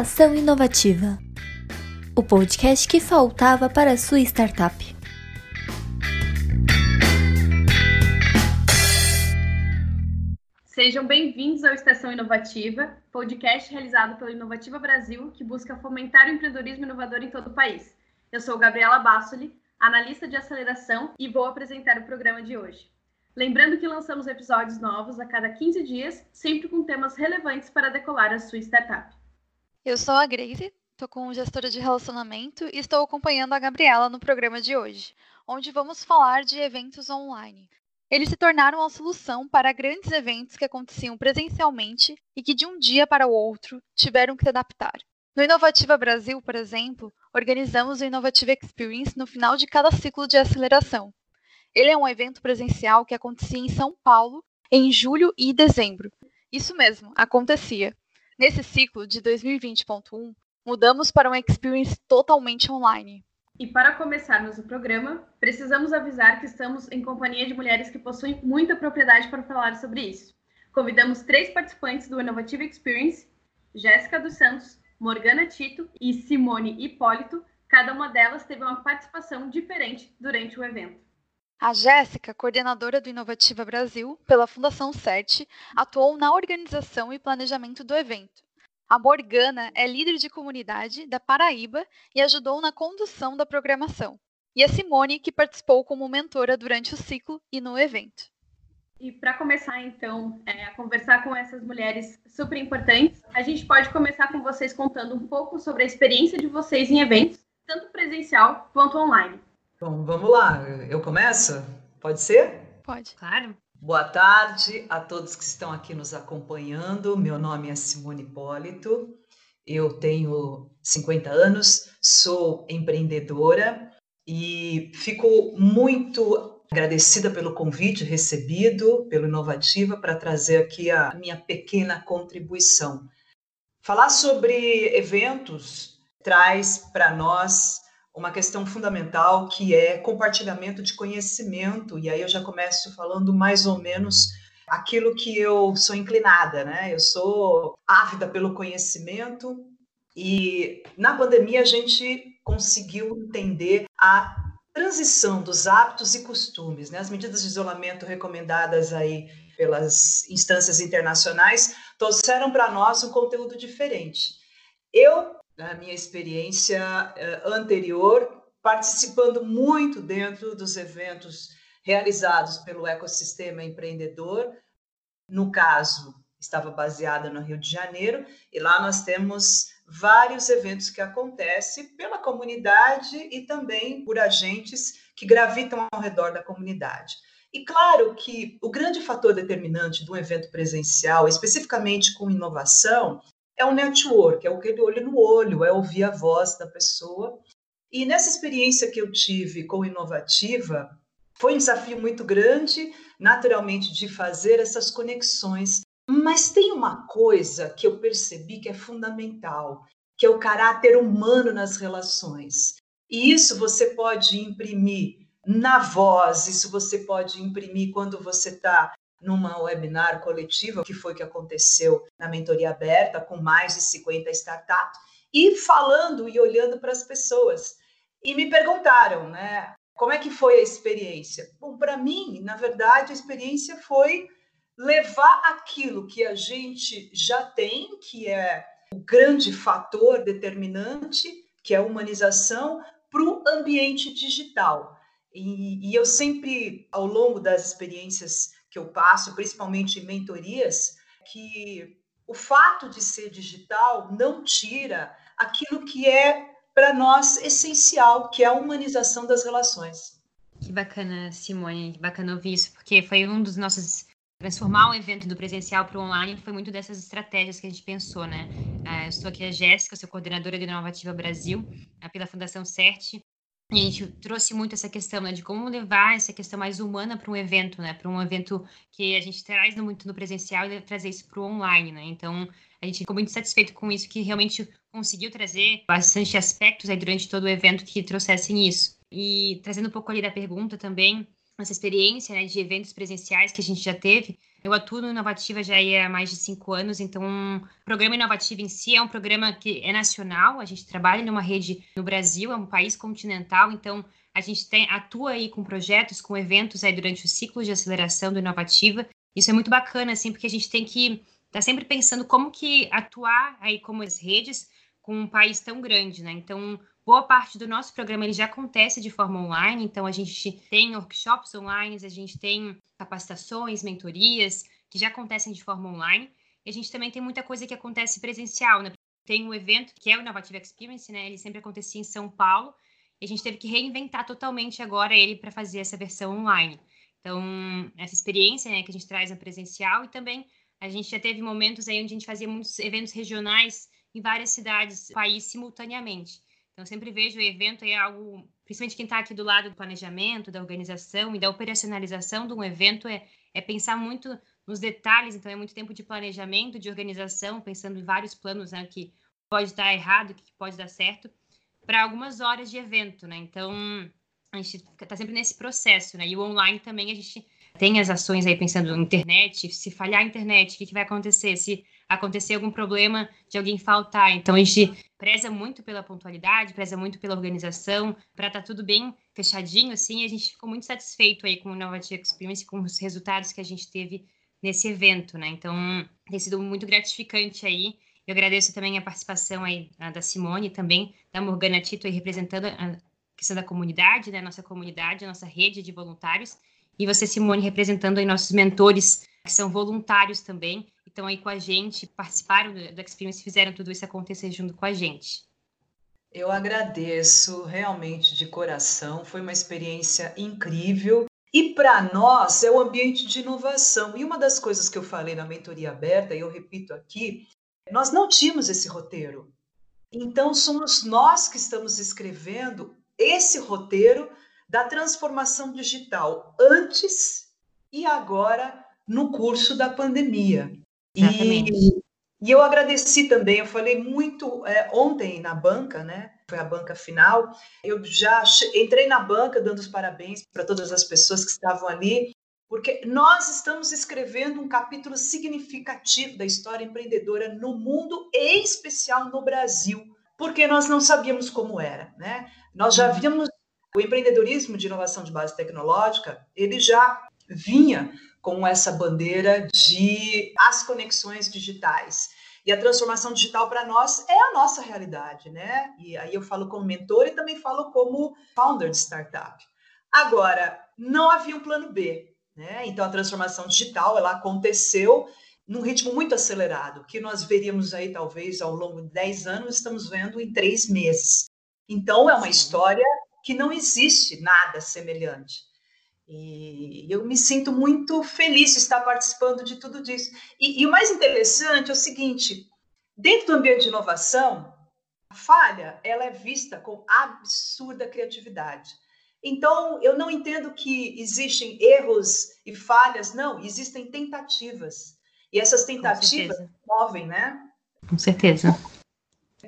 Estação Inovativa o podcast que faltava para sua startup. Sejam bem-vindos ao Estação Inovativa, podcast realizado pelo Inovativa Brasil, que busca fomentar o empreendedorismo inovador em todo o país. Eu sou Gabriela Bassoli, analista de aceleração, e vou apresentar o programa de hoje. Lembrando que lançamos episódios novos a cada 15 dias, sempre com temas relevantes para decolar a sua startup. Eu sou a Grace, estou com gestora de relacionamento e estou acompanhando a Gabriela no programa de hoje, onde vamos falar de eventos online. Eles se tornaram a solução para grandes eventos que aconteciam presencialmente e que de um dia para o outro tiveram que se adaptar. No Inovativa Brasil, por exemplo, organizamos o Inovativa Experience no final de cada ciclo de aceleração. Ele é um evento presencial que acontecia em São Paulo em julho e dezembro. Isso mesmo, acontecia. Nesse ciclo de 2020.1, mudamos para uma experience totalmente online. E para começarmos o programa, precisamos avisar que estamos em companhia de mulheres que possuem muita propriedade para falar sobre isso. Convidamos três participantes do Innovative Experience, Jéssica dos Santos, Morgana Tito e Simone Hipólito. Cada uma delas teve uma participação diferente durante o evento. A Jéssica, coordenadora do Inovativa Brasil pela Fundação CERT, atuou na organização e planejamento do evento. A Morgana é líder de comunidade da Paraíba e ajudou na condução da programação. E a Simone, que participou como mentora durante o ciclo e no evento. E para começar, então, é, a conversar com essas mulheres super importantes, a gente pode começar com vocês contando um pouco sobre a experiência de vocês em eventos, tanto presencial quanto online. Bom, vamos lá. Eu começo? Pode ser? Pode. Claro. Boa tarde a todos que estão aqui nos acompanhando. Meu nome é Simone Hipólito, eu tenho 50 anos, sou empreendedora e fico muito agradecida pelo convite recebido pelo Inovativa para trazer aqui a minha pequena contribuição. Falar sobre eventos traz para nós uma questão fundamental que é compartilhamento de conhecimento, e aí eu já começo falando mais ou menos aquilo que eu sou inclinada, né? Eu sou ávida pelo conhecimento e na pandemia a gente conseguiu entender a transição dos hábitos e costumes, né? As medidas de isolamento recomendadas aí pelas instâncias internacionais trouxeram para nós um conteúdo diferente. Eu na minha experiência uh, anterior, participando muito dentro dos eventos realizados pelo ecossistema empreendedor. No caso, estava baseada no Rio de Janeiro, e lá nós temos vários eventos que acontecem pela comunidade e também por agentes que gravitam ao redor da comunidade. E claro que o grande fator determinante de um evento presencial, especificamente com inovação, é um network, é aquele olho no olho, é ouvir a voz da pessoa. E nessa experiência que eu tive com Inovativa, foi um desafio muito grande, naturalmente, de fazer essas conexões. Mas tem uma coisa que eu percebi que é fundamental, que é o caráter humano nas relações. E isso você pode imprimir na voz, isso você pode imprimir quando você está numa webinar coletiva, que foi que aconteceu na mentoria aberta, com mais de 50 startups, e falando e olhando para as pessoas. E me perguntaram, né, como é que foi a experiência? Bom, para mim, na verdade, a experiência foi levar aquilo que a gente já tem, que é o grande fator determinante, que é a humanização, para o ambiente digital. E, e, eu sempre, ao longo das experiências que eu passo, principalmente em mentorias, que o fato de ser digital não tira aquilo que é para nós essencial, que é a humanização das relações. Que bacana, Simone, que bacana ouvir isso, porque foi um dos nossos transformar um evento do presencial para o online foi muito dessas estratégias que a gente pensou, né? Uh, eu estou aqui a Jéssica, sou coordenadora de Inovativa Brasil, pela Fundação CERT, a gente trouxe muito essa questão, né, de como levar essa questão mais humana para um evento, né, para um evento que a gente traz muito no presencial e trazer isso para o online, né. Então, a gente ficou muito satisfeito com isso, que realmente conseguiu trazer bastante aspectos aí durante todo o evento que trouxessem isso. E trazendo um pouco ali da pergunta também, nossa experiência né, de eventos presenciais que a gente já teve, eu atuo no Inovativa já há mais de cinco anos, então o programa Inovativa em si é um programa que é nacional, a gente trabalha numa rede no Brasil, é um país continental, então a gente tem, atua aí com projetos, com eventos aí durante o ciclo de aceleração do Inovativa. Isso é muito bacana, assim, porque a gente tem que estar tá sempre pensando como que atuar aí como as redes com um país tão grande, né? Então, boa parte do nosso programa ele já acontece de forma online, então a gente tem workshops online, a gente tem capacitações, mentorias que já acontecem de forma online. E a gente também tem muita coisa que acontece presencial, né? Tem um evento que é o Innovative Experience, né? Ele sempre acontecia em São Paulo, e a gente teve que reinventar totalmente agora ele para fazer essa versão online. Então, essa experiência né, que a gente traz no presencial e também a gente já teve momentos aí onde a gente fazia muitos eventos regionais em várias cidades do país simultaneamente. Então, sempre vejo o evento aí algo, principalmente quem está aqui do lado do planejamento, da organização e da operacionalização de um evento, é, é pensar muito nos detalhes. Então, é muito tempo de planejamento, de organização, pensando em vários planos né, que pode estar errado, que pode dar certo para algumas horas de evento, né? Então, a gente está sempre nesse processo, né? E o online também a gente tem as ações aí pensando na internet, se falhar a internet, o que, que vai acontecer? Se acontecer algum problema de alguém faltar. Então, a gente preza muito pela pontualidade, preza muito pela organização, para estar tá tudo bem fechadinho, assim, a gente ficou muito satisfeito aí com o Innovative Experience, com os resultados que a gente teve nesse evento, né? Então, tem sido muito gratificante aí eu agradeço também a participação aí da Simone, também da Morgana Tito, aí, representando a questão da comunidade, né, nossa comunidade, a nossa rede de voluntários, e você, Simone, representando aí nossos mentores, que são voluntários também, estão aí com a gente, participaram do, Experience, fizeram tudo isso acontecer junto com a gente. Eu agradeço realmente de coração, foi uma experiência incrível. E para nós é o ambiente de inovação. E uma das coisas que eu falei na mentoria aberta, e eu repito aqui, nós não tínhamos esse roteiro. Então, somos nós que estamos escrevendo esse roteiro da transformação digital antes e agora no curso da pandemia. E, e, eu agradeci também, eu falei muito é, ontem na banca, né? Foi a banca final. Eu já entrei na banca dando os parabéns para todas as pessoas que estavam ali porque nós estamos escrevendo um capítulo significativo da história empreendedora no mundo, em especial no Brasil, porque nós não sabíamos como era, né? Nós já víamos o empreendedorismo de inovação de base tecnológica, ele já vinha com essa bandeira de as conexões digitais. E a transformação digital para nós é a nossa realidade, né? E aí eu falo como mentor e também falo como founder de startup. Agora, não havia um plano B. Né? Então, a transformação digital ela aconteceu num ritmo muito acelerado, que nós veríamos aí talvez ao longo de 10 anos, estamos vendo em três meses. Então, é uma Sim. história que não existe nada semelhante. E eu me sinto muito feliz de estar participando de tudo isso. E, e o mais interessante é o seguinte: dentro do ambiente de inovação, a falha ela é vista com absurda criatividade. Então, eu não entendo que existem erros e falhas, não, existem tentativas. E essas tentativas movem, né? Com certeza.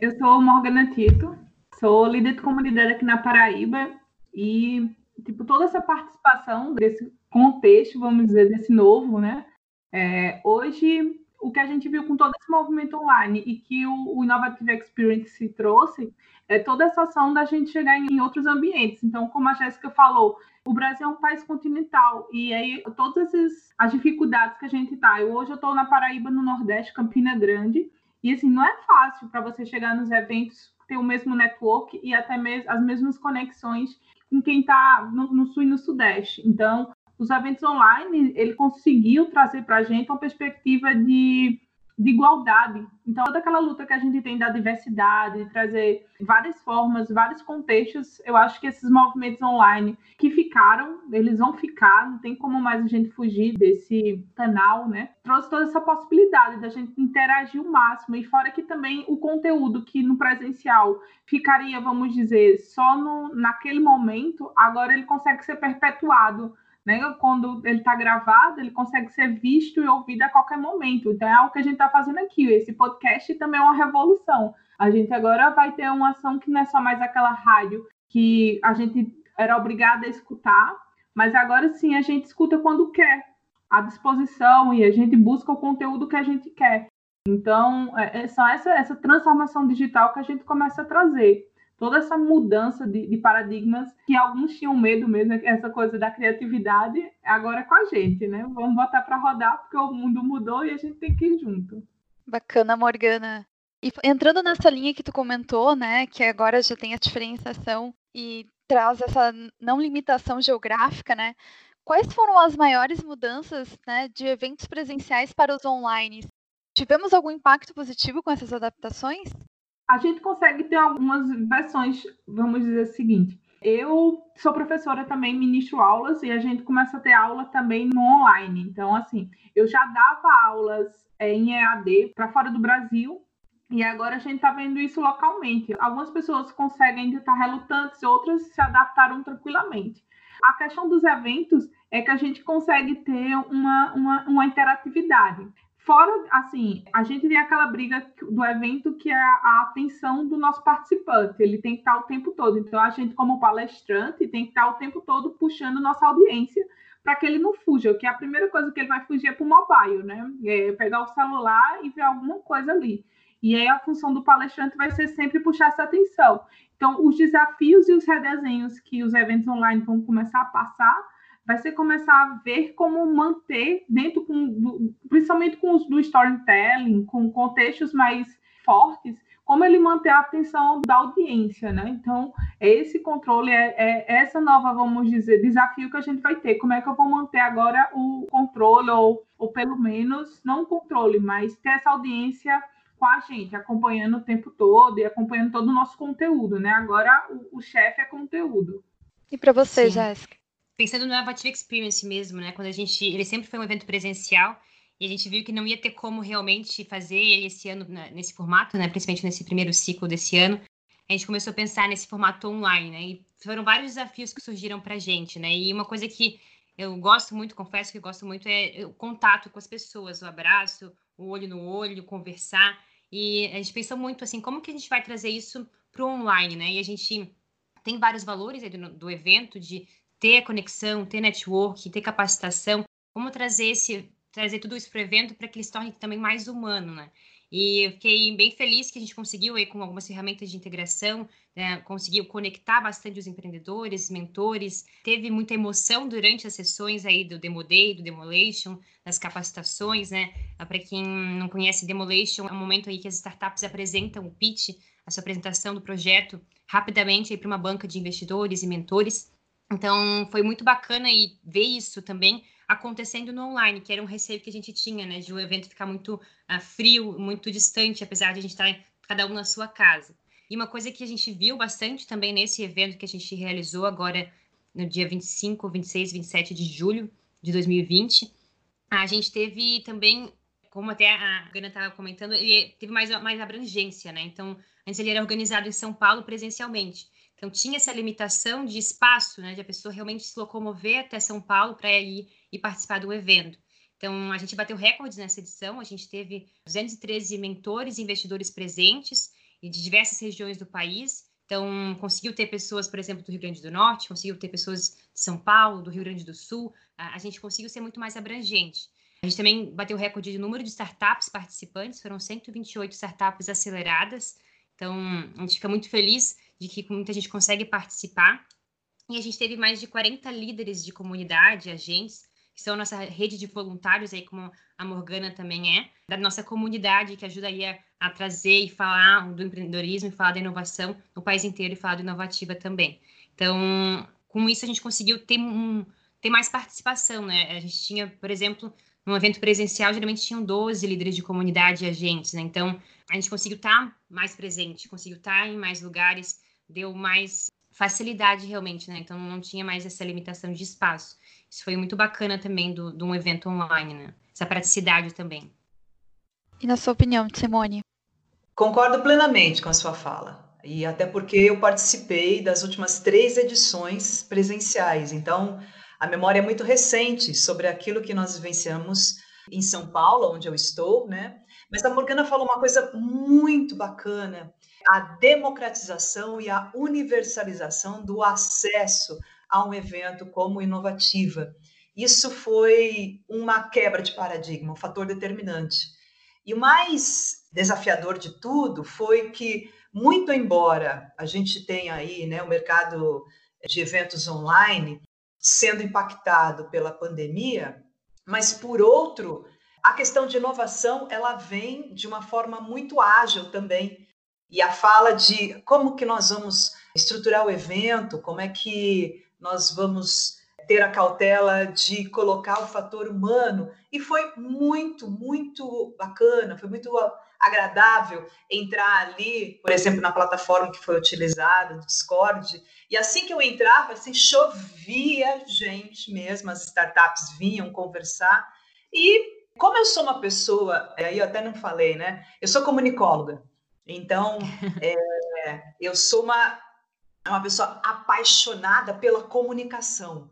Eu sou Morgana Tito, sou líder de comunidade aqui na Paraíba e, tipo, toda essa participação desse contexto, vamos dizer, desse novo, né? É, hoje, o que a gente viu com todo esse movimento online e que o, o Innovative Experience trouxe é toda essa ação da gente chegar em, em outros ambientes. Então, como a Jéssica falou, o Brasil é um país continental e aí todas essas, as dificuldades que a gente tá. Eu, hoje eu estou na Paraíba, no Nordeste, Campina Grande, e assim, não é fácil para você chegar nos eventos, ter o mesmo network e até mesmo as mesmas conexões com quem está no, no, Sul e no Sudeste. Então, os eventos online, ele conseguiu trazer para a gente uma perspectiva de de igualdade. Então, toda aquela luta que a gente tem da diversidade, de trazer várias formas, vários contextos, eu acho que esses movimentos online que ficaram, eles vão ficar, não tem como mais a gente fugir desse canal, né? Trouxe toda essa possibilidade da gente interagir o máximo, e fora que também o conteúdo que no presencial ficaria, vamos dizer, só no, naquele momento, agora ele consegue ser perpetuado né? Quando ele está gravado, ele consegue ser visto e ouvido a qualquer momento. Então é algo que a gente está fazendo aqui. Esse podcast também é uma revolução. A gente agora vai ter uma ação que não é só mais aquela rádio que a gente era obrigada a escutar, Mas agora sim, a gente escuta quando quer, à disposição, e a gente busca o conteúdo que a gente quer. Então, é, é só essa, essa transformação digital que a gente começa a trazer. Toda essa mudança de, de paradigmas que alguns tinham medo mesmo, essa coisa da criatividade, agora é com a gente, né? Vamos botar para rodar, porque o mundo mudou e a gente tem que ir junto. Bacana, Morgana. E entrando nessa linha que tu comentou, né, que agora já tem a diferenciação e traz essa não limitação geográfica, né? Quais foram as maiores mudanças, né, de eventos presenciais para os online? Tivemos algum impacto positivo com essas adaptações? A gente consegue ter algumas versões, vamos dizer o seguinte. Eu sou professora também, ministro aulas e a gente começa a ter aula também no online. Então, assim, eu já dava aulas é, em EAD para fora do Brasil e agora a gente está vendo isso localmente. Algumas pessoas conseguem ainda estar relutantes, outras se adaptaram tranquilamente. A questão dos eventos é que a gente consegue ter uma, uma, uma interatividade. Fora, assim, a gente tem aquela briga do evento que é a atenção do nosso participante. Ele tem que estar o tempo todo. Então, a gente, como palestrante, tem que estar o tempo todo puxando nossa audiência para que ele não fuja, que é a primeira coisa que ele vai fugir é para o mobile, né? É pegar o celular e ver alguma coisa ali. E aí a função do palestrante vai ser sempre puxar essa atenção. Então, os desafios e os redesenhos que os eventos online vão começar a passar, vai ser começar a ver como manter dentro, com, do, principalmente com os do storytelling, com contextos mais fortes, como ele manter a atenção da audiência, né? Então, esse controle é, é, essa nova, vamos dizer, desafio que a gente vai ter. Como é que eu vou manter agora o controle, ou, ou pelo menos, não o controle, mas ter essa audiência com a gente, acompanhando o tempo todo e acompanhando todo o nosso conteúdo, né? Agora o, o chefe é conteúdo. E para você, Jéssica? Pensando no Avative Experience mesmo, né? Quando a gente, ele sempre foi um evento presencial e a gente viu que não ia ter como realmente fazer ele esse ano né, nesse formato, né? Principalmente nesse primeiro ciclo desse ano. A gente começou a pensar nesse formato online, né? E foram vários desafios que surgiram para gente, né? E uma coisa que eu gosto muito, confesso que gosto muito, é o contato com as pessoas, o abraço, o olho no olho, conversar. E a gente pensou muito assim, como que a gente vai trazer isso para o online, né? E a gente tem vários valores do, do evento de ter conexão, ter network, ter capacitação, como trazer esse trazer tudo isso para o evento para que ele se torne também mais humano, né? E eu fiquei bem feliz que a gente conseguiu aí com algumas ferramentas de integração, né, conseguiu conectar bastante os empreendedores, mentores, teve muita emoção durante as sessões aí do Demo Day, do Demolation, das capacitações, né? Ah, para quem não conhece Demolation, é um momento aí que as startups apresentam o pitch, a sua apresentação do projeto rapidamente aí para uma banca de investidores e mentores. Então, foi muito bacana e ver isso também acontecendo no online, que era um receio que a gente tinha, né, de o um evento ficar muito uh, frio, muito distante, apesar de a gente estar cada um na sua casa. E uma coisa que a gente viu bastante também nesse evento que a gente realizou agora no dia 25, 26, 27 de julho de 2020, a gente teve também, como até a Gana estava comentando, ele teve mais, mais abrangência, né? Então, antes ele era organizado em São Paulo presencialmente. Então, tinha essa limitação de espaço, né? De a pessoa realmente se locomover até São Paulo para ir e participar do evento. Então, a gente bateu recordes nessa edição, a gente teve 213 mentores e investidores presentes e de diversas regiões do país. Então, conseguiu ter pessoas, por exemplo, do Rio Grande do Norte, conseguiu ter pessoas de São Paulo, do Rio Grande do Sul. A, gente conseguiu ser muito mais abrangente. A gente também bateu recorde de número de startups participantes, foram 128 startups aceleradas. Então, a gente fica muito feliz de que muita gente consegue participar. E a gente teve mais de 40 líderes de comunidade, agentes, que são nossa rede de voluntários, aí como a Morgana também é, da nossa comunidade, que ajuda aí a, trazer e falar do empreendedorismo e falar da inovação no país inteiro e falar do inovativa também. Então, com isso a gente conseguiu ter, um, ter mais participação, né? A gente tinha, por exemplo, num evento presencial, geralmente tinham 12 líderes de comunidade e agentes, né? Então, a gente conseguiu estar mais presente, conseguiu estar em mais lugares, deu mais facilidade realmente, né? Então, não tinha mais essa limitação de espaço. Isso foi muito bacana também do, de um evento online, né? Essa praticidade também. E na sua opinião, Simone? Concordo plenamente com a sua fala. E até porque eu participei das últimas três edições presenciais. Então, a memória é muito recente sobre aquilo que nós vivenciamos em São Paulo, onde eu estou, né? Mas a Morgana falou uma coisa muito bacana: a democratização e a universalização do acesso a um evento como inovativa. Isso foi uma quebra de paradigma, um fator determinante. E o mais desafiador de tudo foi que, muito embora a gente tenha aí né, o mercado de eventos online sendo impactado pela pandemia, mas por outro, a questão de inovação ela vem de uma forma muito ágil também. E a fala de como que nós vamos estruturar o evento, como é que nós vamos ter a cautela de colocar o fator humano. E foi muito, muito bacana, foi muito agradável entrar ali, por exemplo, na plataforma que foi utilizada, do Discord. E assim que eu entrava, assim, chovia gente mesmo, as startups vinham conversar. E como eu sou uma pessoa, aí eu até não falei, né? Eu sou comunicóloga. Então, é, eu sou uma, uma pessoa apaixonada pela comunicação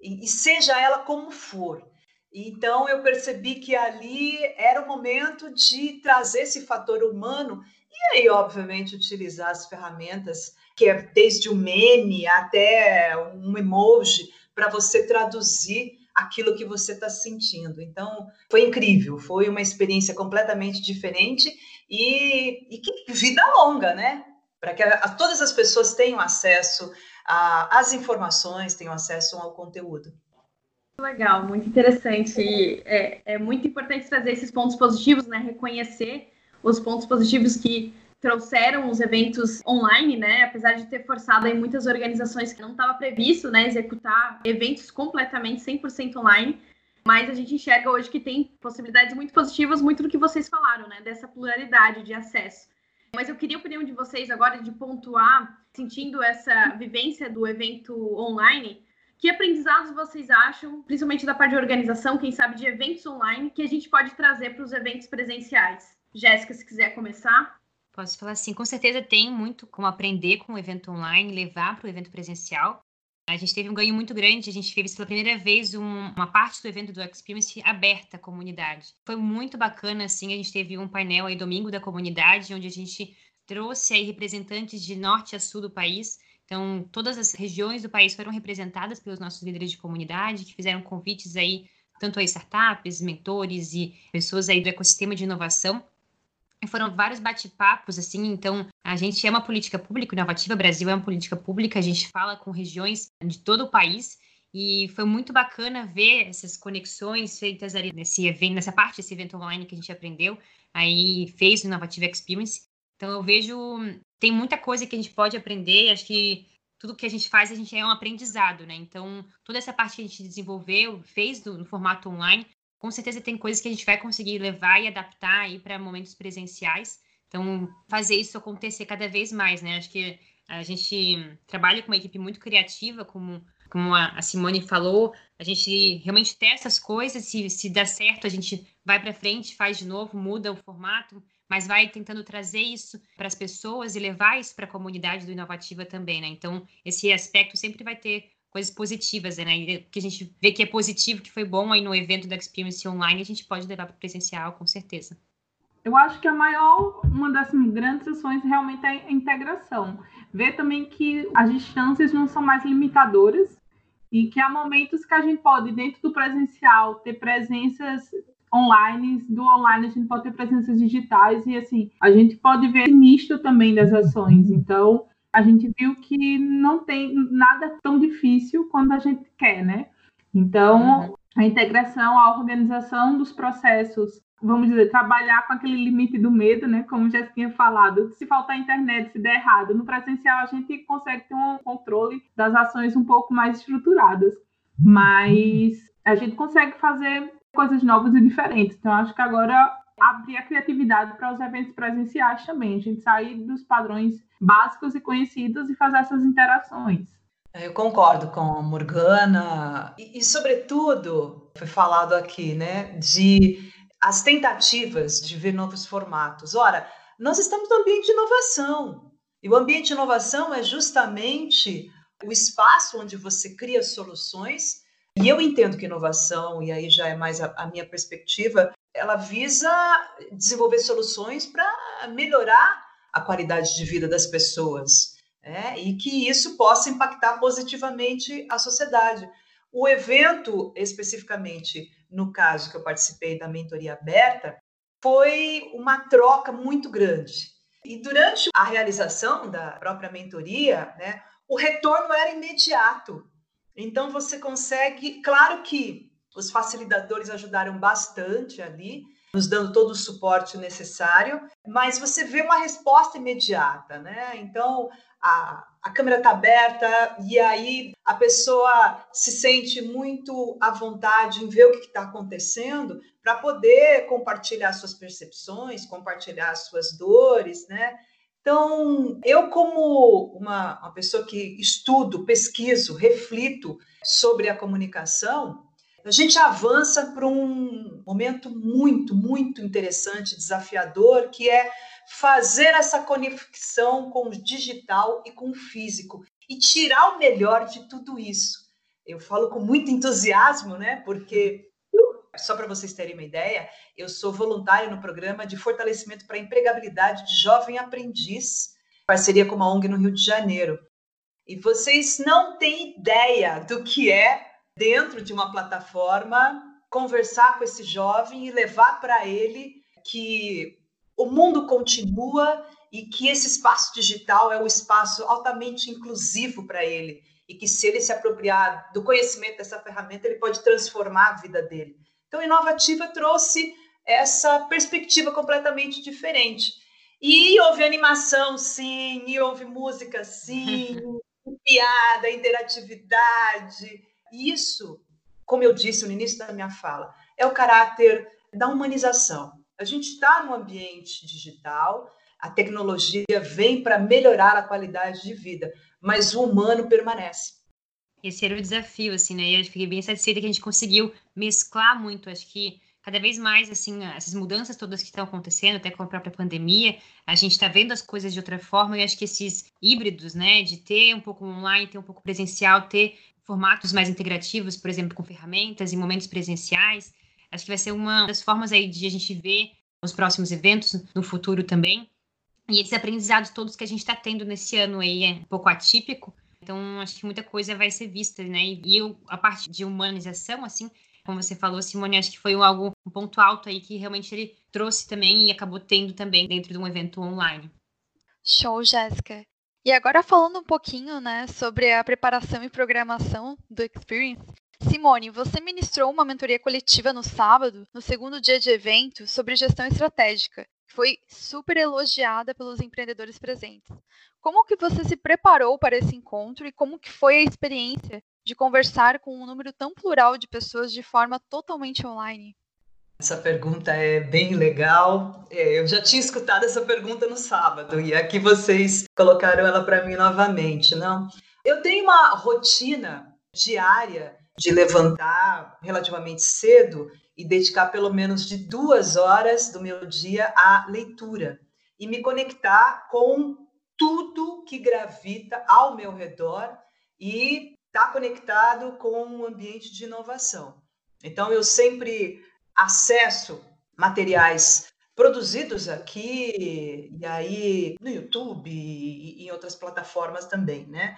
e, e seja ela como for. Então eu percebi que ali era o momento de trazer esse fator humano e aí, obviamente, utilizar as ferramentas, que é desde o meme até um emoji, para você traduzir aquilo que você está sentindo. Então, foi incrível, foi uma experiência completamente diferente e, e que vida longa, né? Para que a, todas as pessoas tenham acesso a, as informações, tenham acesso ao conteúdo. Legal, muito interessante. É, é muito importante trazer esses pontos positivos, né? Reconhecer os pontos positivos que trouxeram os eventos online, né? Apesar de ter forçado aí muitas organizações que não estava previsto, né, executar eventos completamente 100% online, mas a gente enxerga hoje que tem possibilidades muito positivas, muito do que vocês falaram, né, dessa pluralidade de acesso. Mas eu queria a opinião de vocês agora de pontuar, sentindo essa vivência do evento online, que aprendizados vocês acham, principalmente da parte de organização, quem sabe de eventos online, que a gente pode trazer para os eventos presenciais? Jéssica, se quiser começar. Posso falar assim, com certeza tem muito como aprender com o evento online, levar para o evento presencial. A gente teve um ganho muito grande, a gente fez pela primeira vez um, uma parte do evento do Experience aberta à comunidade. Foi muito bacana, assim, a gente teve um painel aí domingo da comunidade, onde a gente trouxe aí representantes de norte a sul do país. Então, todas as regiões do país foram representadas pelos nossos líderes de comunidade, que fizeram convites aí, tanto a startups, mentores e pessoas aí do ecossistema de inovação. Foram vários bate-papos, assim, então a gente é uma política pública, Inovativa Brasil é uma política pública, a gente fala com regiões de todo o país, e foi muito bacana ver essas conexões feitas ali nesse evento, nessa parte desse evento online que a gente aprendeu, aí fez o Inovativa Experience. Então eu vejo, tem muita coisa que a gente pode aprender, acho que tudo que a gente faz, a gente é um aprendizado, né? Então, toda essa parte que a gente desenvolveu, fez no formato online, com certeza tem coisas que a gente vai conseguir levar e adaptar aí para momentos presenciais. Então, fazer isso acontecer cada vez mais, né? Acho que a gente trabalha com uma equipe muito criativa, como, como a Simone falou, a gente realmente testa as coisas, se, se dá certo, a gente vai para frente, faz de novo, muda o formato, mas vai tentando trazer isso para as pessoas e levar isso para a comunidade do Inovativa também, né? Então, esse aspecto sempre vai ter coisas positivas, né? Que a gente vê que é positivo, que foi bom aí no evento da Experience Online, a gente pode levar para o presencial, com certeza. Eu acho que a maior, uma das grandes ações realmente é a integração. Ver também que as distâncias não são mais limitadoras e que há momentos que a gente pode, dentro do presencial, ter presenças online, do online a gente pode ter presenças digitais e assim, a gente pode ver misto também das ações. Então, a gente viu que não tem nada tão difícil quando a gente quer, né? Então, uhum. a integração, a organização dos processos, vamos dizer, trabalhar com aquele limite do medo, né? Como já tinha falado, se faltar internet, se der errado, no presencial a gente consegue ter um controle das ações um pouco mais estruturadas, mas a gente consegue fazer coisas novas e diferentes. Então, acho que agora abrir a criatividade para os eventos presenciais também, a gente sair dos padrões básicos e conhecidos e fazer essas interações. Eu concordo com a Morgana e, e, sobretudo, foi falado aqui, né, de as tentativas de ver novos formatos. Ora, nós estamos no ambiente de inovação e o ambiente de inovação é justamente o espaço onde você cria soluções. E eu entendo que inovação, e aí já é mais a, a minha perspectiva, ela visa desenvolver soluções para melhorar a qualidade de vida das pessoas. né? e que isso possa impactar positivamente a sociedade. O evento, especificamente no caso que eu participei da mentoria aberta, foi uma troca muito grande. E durante a realização da própria mentoria, né, o retorno era imediato. Então você consegue, claro que os facilitadores ajudaram bastante ali, nos dando todo o suporte necessário, mas você vê uma resposta imediata, né? Então, a, a câmera está aberta e aí a pessoa se sente muito à vontade em ver o que está acontecendo para poder compartilhar suas percepções, compartilhar suas dores, né? Então, eu, como uma, uma pessoa que estudo, pesquiso, reflito sobre a comunicação, a gente avança para um momento muito, muito interessante, desafiador, que é fazer essa conexão com o digital e com o físico e tirar o melhor de tudo isso. Eu falo com muito entusiasmo, né? Porque só para vocês terem uma ideia, eu sou voluntária no programa de fortalecimento para empregabilidade de jovem aprendiz, parceria com uma ONG no Rio de Janeiro. E vocês não têm ideia do que é dentro de uma plataforma, conversar com esse jovem e levar para ele que o mundo continua e que esse espaço digital é um espaço altamente inclusivo para ele e que se ele se apropriar do conhecimento dessa ferramenta, ele pode transformar a vida dele. Então, Inovativa trouxe essa perspectiva completamente diferente. E houve animação, sim, e houve música, sim, piada, interatividade, isso, como eu disse no início da minha fala, é o caráter da humanização. A gente está no ambiente digital, a tecnologia vem para melhorar a qualidade de vida, mas o humano permanece. Esse era o desafio, assim, né? E eu fiquei bem satisfeita que a gente conseguiu mesclar muito. Acho que cada vez mais, assim, essas mudanças todas que estão acontecendo, até com a própria pandemia, a gente está vendo as coisas de outra forma e acho que esses híbridos, né, de ter um pouco online, ter um pouco presencial, ter formatos mais integrativos, por exemplo, com ferramentas e momentos presenciais. Acho que vai ser uma das formas aí de a gente ver os próximos eventos no futuro também. E esses aprendizados todos que a gente está tendo nesse ano aí é um pouco atípico. Então, acho que muita coisa vai ser vista, né? E eu, a parte de humanização, assim, como você falou, Simone, acho que foi algo, um ponto alto aí que realmente ele trouxe também e acabou tendo também dentro de um evento online. Show, Jéssica. E agora falando um pouquinho, né, sobre a preparação e programação do Experience. Simone, você ministrou uma mentoria coletiva no sábado, no segundo dia de evento, sobre gestão estratégica, que foi super elogiada pelos empreendedores presentes. Como que você se preparou para esse encontro e como que foi a experiência de conversar com um número tão plural de pessoas de forma totalmente online? Essa pergunta é bem legal. É, eu já tinha escutado essa pergunta no sábado e aqui vocês colocaram ela para mim novamente, não? Eu tenho uma rotina diária de levantar relativamente cedo e dedicar pelo menos de duas horas do meu dia à leitura e me conectar com tudo que gravita ao meu redor e estar tá conectado com um ambiente de inovação. Então, eu sempre acesso materiais produzidos aqui e aí no YouTube e em outras plataformas também, né?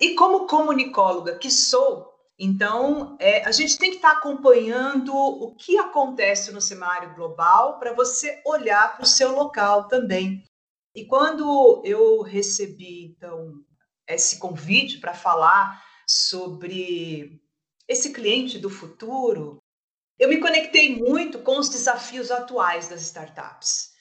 E como comunicóloga que sou, então é, a gente tem que estar acompanhando o que acontece no cenário global para você olhar para o seu local também. E quando eu recebi então esse convite para falar sobre esse cliente do futuro, eu me conectei muito com os desafios atuais das startups.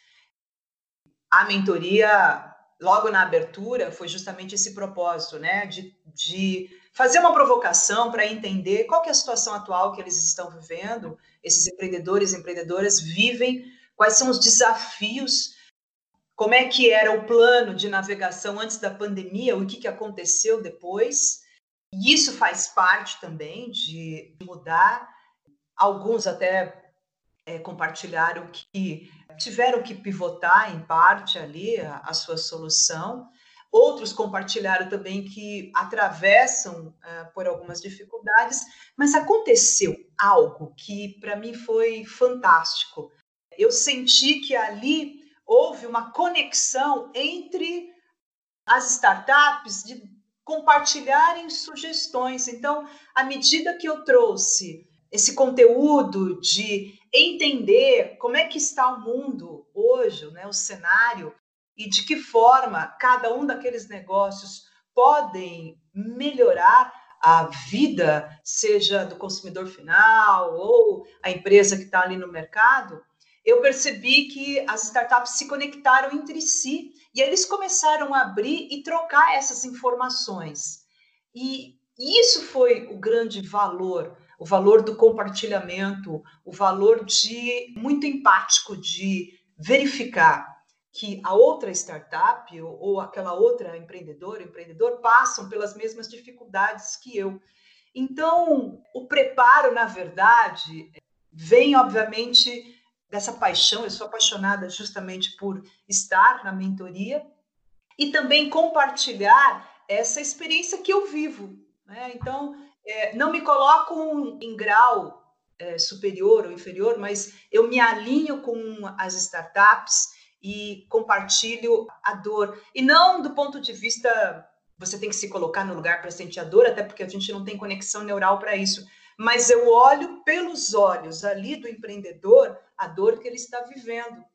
A mentoria, logo na abertura, foi justamente esse propósito, né? De, de fazer uma provocação para entender qual é a situação atual que eles estão vivendo, esses empreendedores e empreendedoras vivem, quais são os desafios, como é que era o plano de navegação antes da pandemia, o que, que aconteceu depois. E isso faz parte também de mudar Alguns até é, compartilharam que tiveram que pivotar em parte ali a, a sua solução. Outros compartilharam também que atravessam uh, por algumas dificuldades, mas aconteceu algo que para mim foi fantástico. Eu senti que ali houve uma conexão entre as startups de compartilharem sugestões. Então, à medida que eu trouxe esse conteúdo de entender como é que está o mundo hoje, né, o cenário, e de que forma cada um daqueles negócios podem melhorar a vida, seja do consumidor final ou a empresa que está ali no mercado, eu percebi que as startups se conectaram entre si e eles começaram a abrir e trocar essas informações. E isso foi o grande valor, o valor do compartilhamento, o valor de muito empático de verificar que a outra startup ou, ou aquela outra empreendedora, empreendedor passam pelas mesmas dificuldades que eu. Então, o preparo, na verdade, vem obviamente dessa paixão, eu sou apaixonada justamente por estar na mentoria e também compartilhar essa experiência que eu vivo. Né? Então, é, não me coloco em grau é, superior ou inferior, mas eu me alinho com as startups e compartilho a dor. E não do ponto de vista você tem que se colocar no lugar para sentir a dor, até porque a gente não tem conexão neural para isso. Mas eu olho pelos olhos ali do empreendedor a dor que ele está vivendo.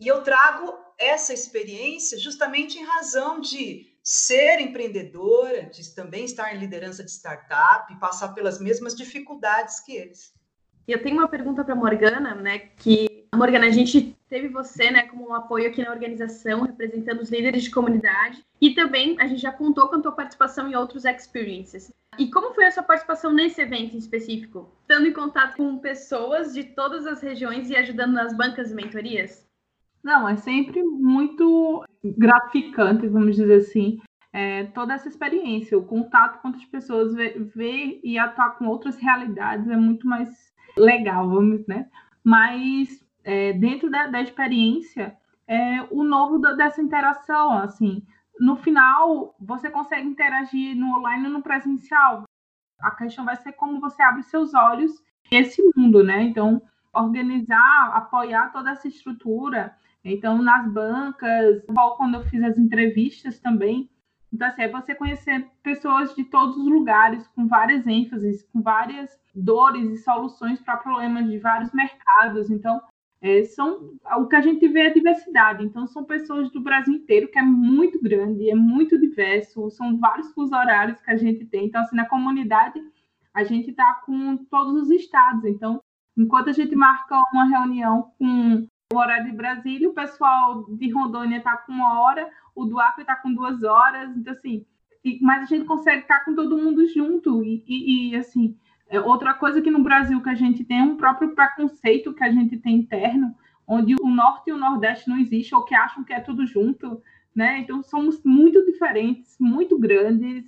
E eu trago essa experiência justamente em razão de ser empreendedora, de também estar em liderança de startup, e passar pelas mesmas dificuldades que eles. E eu tenho uma pergunta para Morgana, né? Que Morgana, a gente teve você, né, como um apoio aqui na organização, representando os líderes de comunidade, e também a gente já contou com a tua participação em outros experiences. E como foi a sua participação nesse evento em específico? Estando em contato com pessoas de todas as regiões e ajudando nas bancas e mentorias? Não, é sempre muito gratificante, vamos dizer assim, é, toda essa experiência, o contato com outras pessoas, ver, ver e atuar com outras realidades é muito mais legal, vamos, né? Mas é, dentro da, da experiência, é, o novo da, dessa interação, assim, no final você consegue interagir no online e no presencial. A questão vai ser como você abre seus olhos esse mundo, né? Então, organizar, apoiar toda essa estrutura. Então, nas bancas, quando eu fiz as entrevistas também, então, assim, é você conhecer pessoas de todos os lugares, com várias ênfases, com várias dores e soluções para problemas de vários mercados. Então, é, são o que a gente vê é diversidade. Então, são pessoas do Brasil inteiro, que é muito grande, é muito diverso, são vários fusos horários que a gente tem. Então, assim, na comunidade, a gente está com todos os estados. Então, enquanto a gente marca uma reunião com o horário de Brasília, o pessoal de Rondônia está com uma hora, o do Acre está com duas horas. Então, assim, e, mas a gente consegue estar tá com todo mundo junto. E, e, e assim, é outra coisa que no Brasil que a gente tem é um próprio preconceito que a gente tem interno, onde o norte e o nordeste não existem, ou que acham que é tudo junto, né? Então somos muito diferentes, muito grandes,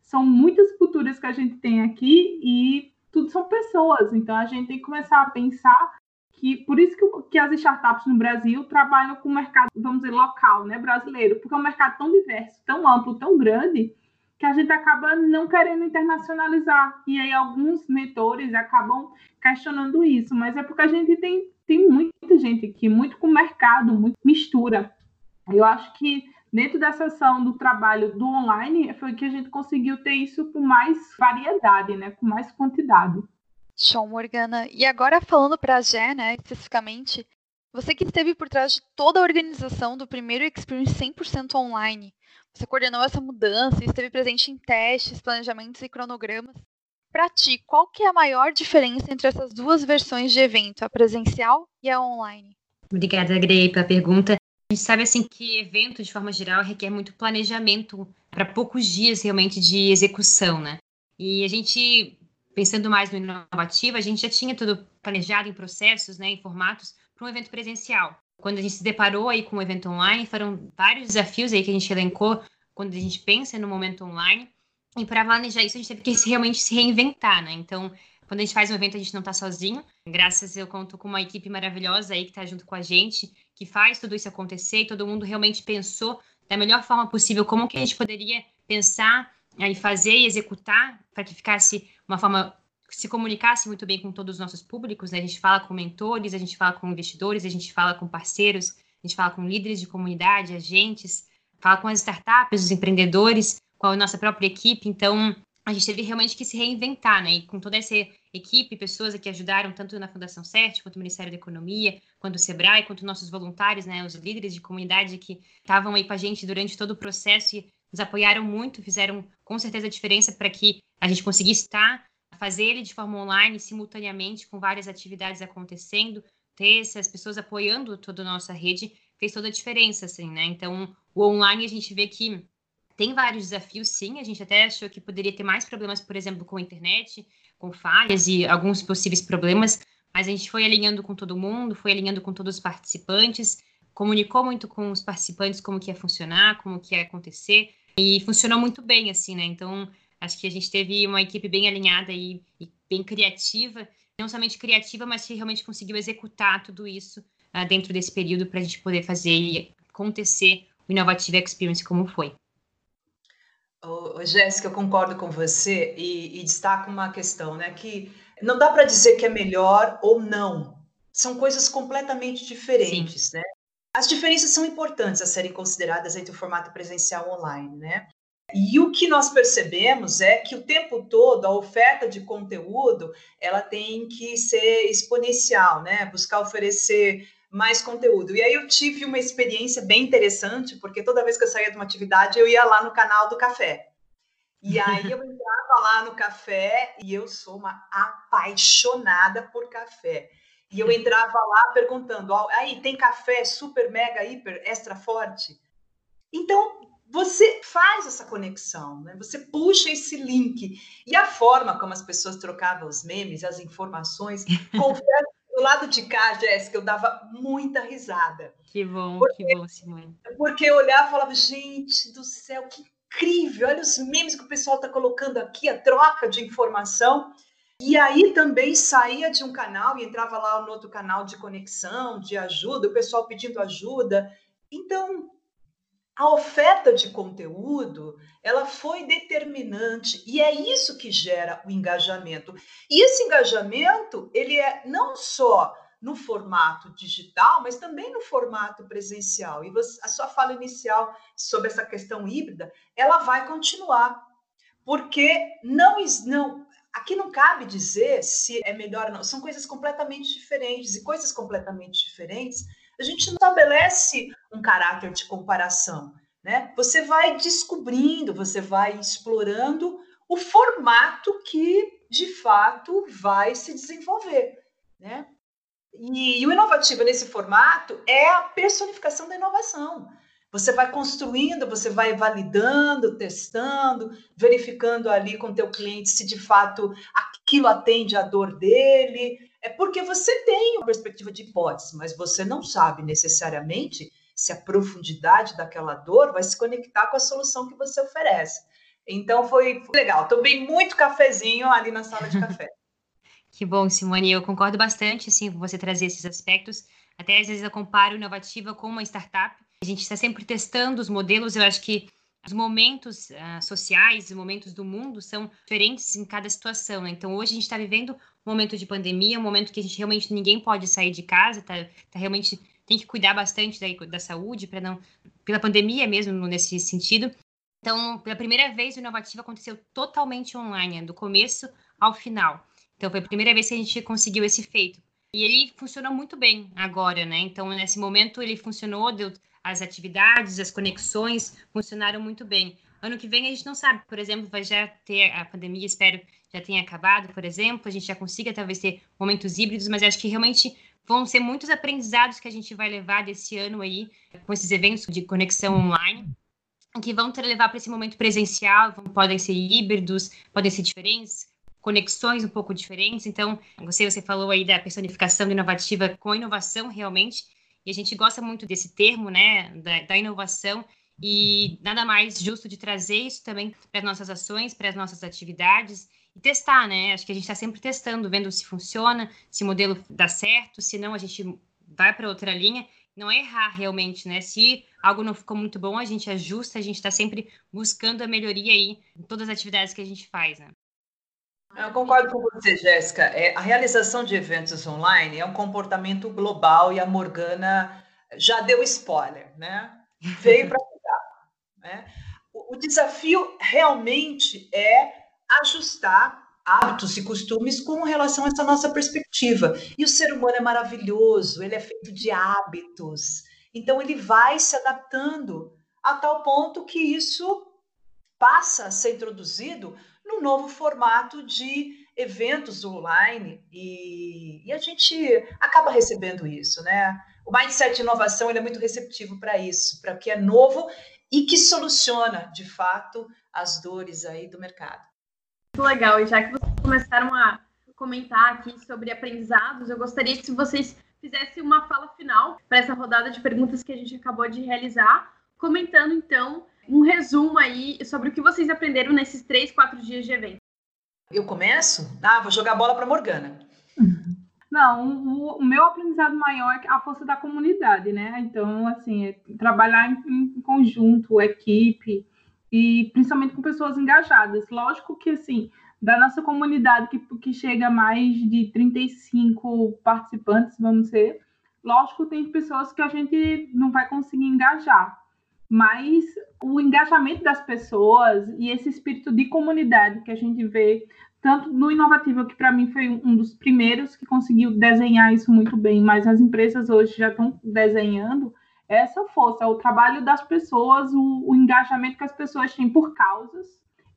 são muitas culturas que a gente tem aqui e tudo são pessoas. Então a gente tem que começar a pensar que por isso que, que as startups no Brasil trabalham com o mercado, vamos dizer, local, né, brasileiro, porque é um mercado tão diverso, tão amplo, tão grande que a gente acaba não querendo internacionalizar. E aí alguns mentores acabam questionando isso, mas é porque a gente tem, tem muita gente aqui, muito com mercado, muito mistura. Eu acho que dentro dessa ação do trabalho do online foi que a gente conseguiu ter isso com mais variedade, né, com mais quantidade. Show, Morgana. E agora falando para a Gé, né, especificamente, você que esteve por trás de toda a organização do primeiro Experience 100% online, você coordenou essa mudança e esteve presente em testes, planejamentos e cronogramas. Para ti, qual que é a maior diferença entre essas duas versões de evento, a presencial e a online? Obrigada, Grey, pela pergunta. A gente sabe assim que evento, de forma geral, requer muito planejamento para poucos dias realmente de execução, né? E a gente, pensando mais no inovativo, a gente já tinha tudo planejado em processos, né, em formatos para um evento presencial quando a gente se deparou aí com o evento online, foram vários desafios aí que a gente elencou quando a gente pensa no momento online. E para planejar isso, a gente teve que realmente se reinventar, né? Então, quando a gente faz um evento, a gente não está sozinho. Graças eu conto com uma equipe maravilhosa aí que está junto com a gente, que faz tudo isso acontecer e todo mundo realmente pensou da melhor forma possível como que a gente poderia pensar e fazer e executar para que ficasse uma forma se comunicasse muito bem com todos os nossos públicos, né? A gente fala com mentores, a gente fala com investidores, a gente fala com parceiros, a gente fala com líderes de comunidade, agentes, falar com as startups, os empreendedores, com a nossa própria equipe. Então, a gente teve realmente que se reinventar, né? E com toda essa equipe, pessoas que ajudaram tanto na Fundação CERT, quanto o Ministério da Economia, quanto o SEBRAE, quanto nossos voluntários, né? Os líderes de comunidade que estavam aí com a gente durante todo o processo e nos apoiaram muito, fizeram com certeza a diferença para que a gente conseguisse estar, fazer ele de forma online, simultaneamente, com várias atividades acontecendo, ter essas pessoas apoiando toda a nossa rede, fez toda a diferença, assim, né? Então, o online a gente vê que tem vários desafios, sim. A gente até achou que poderia ter mais problemas, por exemplo, com a internet, com falhas e alguns possíveis problemas, mas a gente foi alinhando com todo mundo, foi alinhando com todos os participantes, comunicou muito com os participantes como que ia funcionar, como que ia acontecer, e funcionou muito bem, assim, né? Então, acho que a gente teve uma equipe bem alinhada e, e bem criativa, não somente criativa, mas que realmente conseguiu executar tudo isso uh, dentro desse período para a gente poder fazer acontecer o Innovative Experience como foi. Oh, Jéssica, eu concordo com você e, e destaco uma questão, né? Que não dá para dizer que é melhor ou não. São coisas completamente diferentes, Sim. né? As diferenças são importantes a serem consideradas entre o formato presencial e online, né? E o que nós percebemos é que o tempo todo a oferta de conteúdo ela tem que ser exponencial, né? Buscar oferecer mais conteúdo. E aí eu tive uma experiência bem interessante, porque toda vez que eu saía de uma atividade, eu ia lá no canal do café. E aí eu entrava lá no café e eu sou uma apaixonada por café. E eu entrava lá perguntando: aí tem café super, mega, hiper, extra forte? Então, você faz essa conexão, né? você puxa esse link. E a forma como as pessoas trocavam os memes, as informações, confesso do lado de cá, Jéssica, eu dava muita risada. Que bom, porque, que bom, Simone. Porque eu olhava e falava, gente do céu, que incrível, olha os memes que o pessoal está colocando aqui, a troca de informação. E aí também saía de um canal e entrava lá no outro canal de conexão, de ajuda, o pessoal pedindo ajuda. Então, a oferta de conteúdo ela foi determinante e é isso que gera o engajamento. E esse engajamento ele é não só no formato digital, mas também no formato presencial. E você, a sua fala inicial sobre essa questão híbrida, ela vai continuar, porque não não aqui não cabe dizer se é melhor ou não. São coisas completamente diferentes e coisas completamente diferentes a gente não estabelece um caráter de comparação, né? Você vai descobrindo, você vai explorando o formato que de fato vai se desenvolver, né? E, e o inovativo nesse formato é a personificação da inovação. Você vai construindo, você vai validando, testando, verificando ali com teu cliente se de fato aquilo atende à dor dele, é porque você tem uma perspectiva de hipótese, mas você não sabe necessariamente se a profundidade daquela dor vai se conectar com a solução que você oferece. Então foi legal. Tomei muito cafezinho ali na sala de café. que bom, Simone. Eu concordo bastante assim, com você trazer esses aspectos. Até às vezes eu comparo inovativa com uma startup. A gente está sempre testando os modelos. Eu acho que os momentos uh, sociais, os momentos do mundo são diferentes em cada situação. Né? Então, hoje a gente está vivendo um momento de pandemia, um momento que a gente realmente ninguém pode sair de casa, tá, tá realmente tem que cuidar bastante da, da saúde para não pela pandemia mesmo nesse sentido. Então, pela primeira vez, o Inovativo aconteceu totalmente online, do começo ao final. Então, foi a primeira vez que a gente conseguiu esse feito. E ele funcionou muito bem agora, né? Então, nesse momento, ele funcionou, deu as atividades, as conexões funcionaram muito bem. Ano que vem a gente não sabe, por exemplo, vai já ter a pandemia, espero já tenha acabado, por exemplo, a gente já consiga talvez ter momentos híbridos, mas acho que realmente vão ser muitos aprendizados que a gente vai levar desse ano aí com esses eventos de conexão online que vão levar para esse momento presencial, podem ser híbridos, podem ser diferentes, conexões um pouco diferentes. Então, você você falou aí da personificação inovativa com inovação realmente. E a gente gosta muito desse termo, né, da, da inovação, e nada mais justo de trazer isso também para as nossas ações, para as nossas atividades e testar, né? Acho que a gente está sempre testando, vendo se funciona, se o modelo dá certo, se não a gente vai para outra linha. Não é errar realmente, né? Se algo não ficou muito bom, a gente ajusta, a gente está sempre buscando a melhoria aí em todas as atividades que a gente faz, né? Eu concordo com você, Jéssica. É, a realização de eventos online é um comportamento global e a Morgana já deu spoiler, né? Veio para ficar. Né? O, o desafio realmente é ajustar hábitos e costumes com relação a essa nossa perspectiva. E o ser humano é maravilhoso, ele é feito de hábitos. Então ele vai se adaptando a tal ponto que isso passa a ser introduzido no novo formato de eventos online e, e, a gente acaba recebendo isso, né? O mindset inovação ele é muito receptivo para isso, para o que é novo e que soluciona, de fato, as dores aí do mercado. Muito legal. E já que vocês começaram a comentar aqui sobre aprendizados, eu gostaria que vocês fizessem uma fala final para essa rodada de perguntas que a gente acabou de realizar, comentando então um resumo aí sobre o que vocês aprenderam nesses três, quatro dias de evento. Eu começo? Ah, vou jogar a bola para Morgana. Não, o, o, meu aprendizado maior é a força da comunidade, né? Então, assim, é trabalhar em, em, conjunto, equipe, e principalmente com pessoas engajadas. Lógico que, assim, da nossa comunidade, que, que chega a mais de 35 participantes, vamos dizer, lógico, tem pessoas que a gente não vai conseguir engajar, mas o engajamento das pessoas e esse espírito de comunidade que a gente vê tanto no inovativo que para mim foi um dos primeiros que conseguiu desenhar isso muito bem, mas as empresas hoje já estão desenhando essa força, o trabalho das pessoas, o, o engajamento que as pessoas têm por causas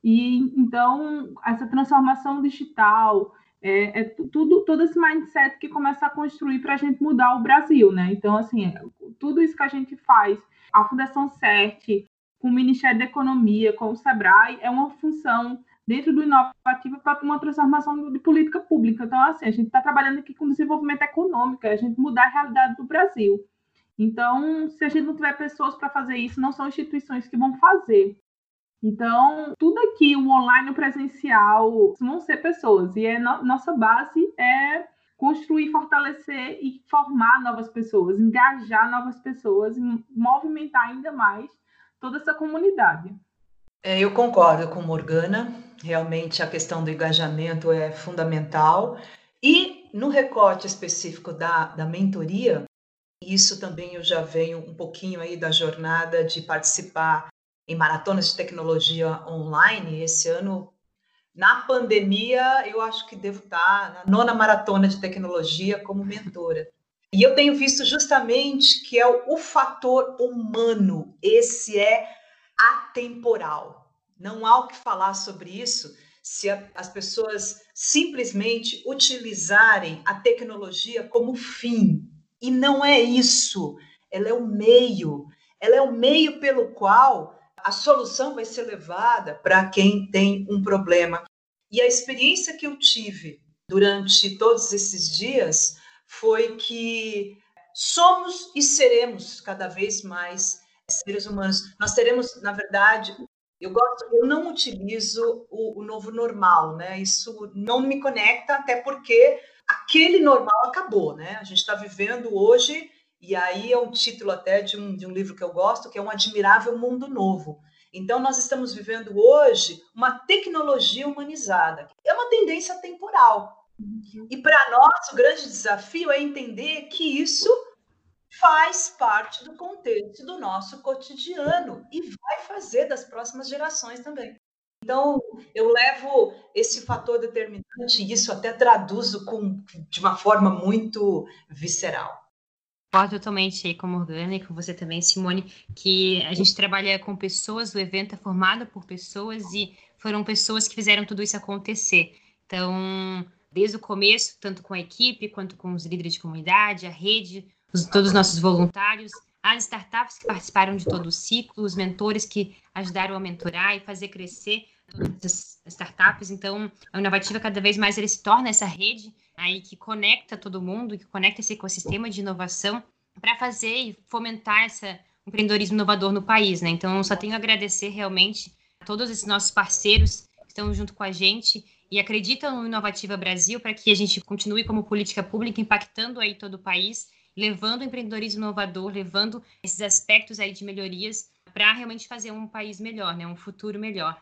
e então essa transformação digital é, é, tudo, todo esse mindset que começa a construir para a gente mudar o Brasil, né? Então, assim, tudo isso que a gente faz a Fundação CERT, com o Ministério da Economia, com o SEBRAE, é uma função dentro do inovativo para uma transformação de política pública. Então, assim, a gente está trabalhando aqui com desenvolvimento econômico, a gente mudar a realidade do Brasil. Então, se a gente não tiver pessoas para fazer isso, não são instituições que vão fazer. Então, tudo aqui, o online o presencial, vão ser pessoas. E é no, nossa base é construir, fortalecer e formar novas pessoas, engajar novas pessoas movimentar ainda mais toda essa comunidade. É, eu concordo com Morgana, realmente a questão do engajamento é fundamental. E no recorte específico da, da mentoria, isso também eu já venho um pouquinho aí da jornada de participar em maratonas de tecnologia online. Esse ano na pandemia, eu acho que devo estar na nona maratona de tecnologia como mentora. E eu tenho visto justamente que é o, o fator humano, esse é atemporal. Não há o que falar sobre isso se a, as pessoas simplesmente utilizarem a tecnologia como fim. E não é isso. Ela é o meio. Ela é o meio pelo qual a solução vai ser levada para quem tem um problema. E a experiência que eu tive durante todos esses dias foi que somos e seremos cada vez mais seres humanos. Nós teremos, na verdade, eu gosto, eu não utilizo o, o novo normal, né? Isso não me conecta, até porque aquele normal acabou, né? A gente está vivendo hoje e aí é um título até de um, de um livro que eu gosto, que é Um Admirável Mundo Novo. Então, nós estamos vivendo hoje uma tecnologia humanizada. É uma tendência temporal. Uhum. E para nós, o grande desafio é entender que isso faz parte do contexto do nosso cotidiano e vai fazer das próximas gerações também. Então, eu levo esse fator determinante e isso até traduzo com, de uma forma muito visceral. Concordo totalmente aí com a Morgana e com você também, Simone, que a gente trabalha com pessoas, o evento é formado por pessoas e foram pessoas que fizeram tudo isso acontecer. Então, desde o começo, tanto com a equipe quanto com os líderes de comunidade, a rede, os, todos os nossos voluntários, as startups que participaram de todo o ciclo, os mentores que ajudaram a mentorar e fazer crescer todas as startups. Então, a Inovativa cada vez mais ele se torna essa rede aí que conecta todo mundo, que conecta esse ecossistema de inovação para fazer e fomentar esse empreendedorismo inovador no país, né? Então, só tenho a agradecer realmente a todos esses nossos parceiros que estão junto com a gente e acreditam no Inovativa Brasil para que a gente continue como política pública impactando aí todo o país, levando o empreendedorismo inovador, levando esses aspectos aí de melhorias para realmente fazer um país melhor, né? Um futuro melhor.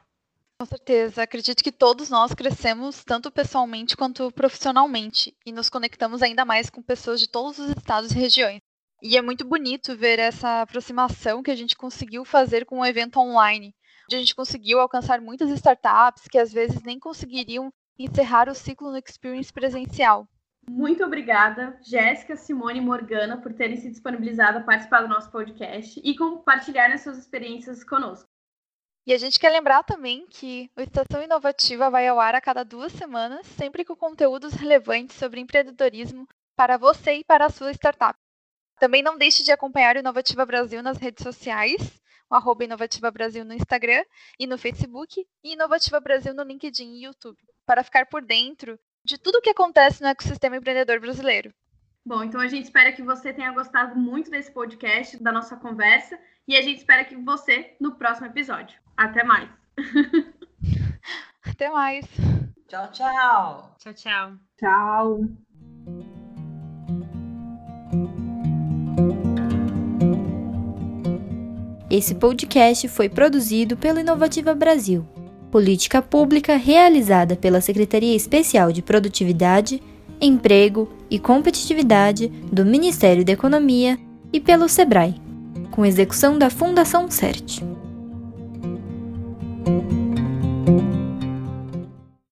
Com certeza. Acredito que todos nós crescemos tanto pessoalmente quanto profissionalmente e nos conectamos ainda mais com pessoas de todos os estados e regiões. E é muito bonito ver essa aproximação que a gente conseguiu fazer com o evento online, onde a gente conseguiu alcançar muitas startups que às vezes nem conseguiriam encerrar o ciclo no experience presencial. Muito obrigada, Jéssica, Simone e Morgana, por terem se disponibilizado a participar do nosso podcast e compartilharem suas experiências conosco. E a gente quer lembrar também que o Estação Inovativa vai ao ar a cada duas semanas, sempre com conteúdos relevantes sobre empreendedorismo para você e para a sua startup. Também não deixe de acompanhar o Inovativa Brasil nas redes sociais, o arroba Inovativa Brasil no Instagram e no Facebook, e Inovativa Brasil no LinkedIn e YouTube, para ficar por dentro de tudo o que acontece no ecossistema empreendedor brasileiro. Bom, então a gente espera que você tenha gostado muito desse podcast, da nossa conversa, e a gente espera que você no próximo episódio. Até mais. Até mais. Tchau, tchau. Tchau, tchau. Tchau. Esse podcast foi produzido pelo Inovativa Brasil política pública realizada pela Secretaria Especial de Produtividade, Emprego e Competitividade do Ministério da Economia e pelo SEBRAE, com execução da Fundação CERT.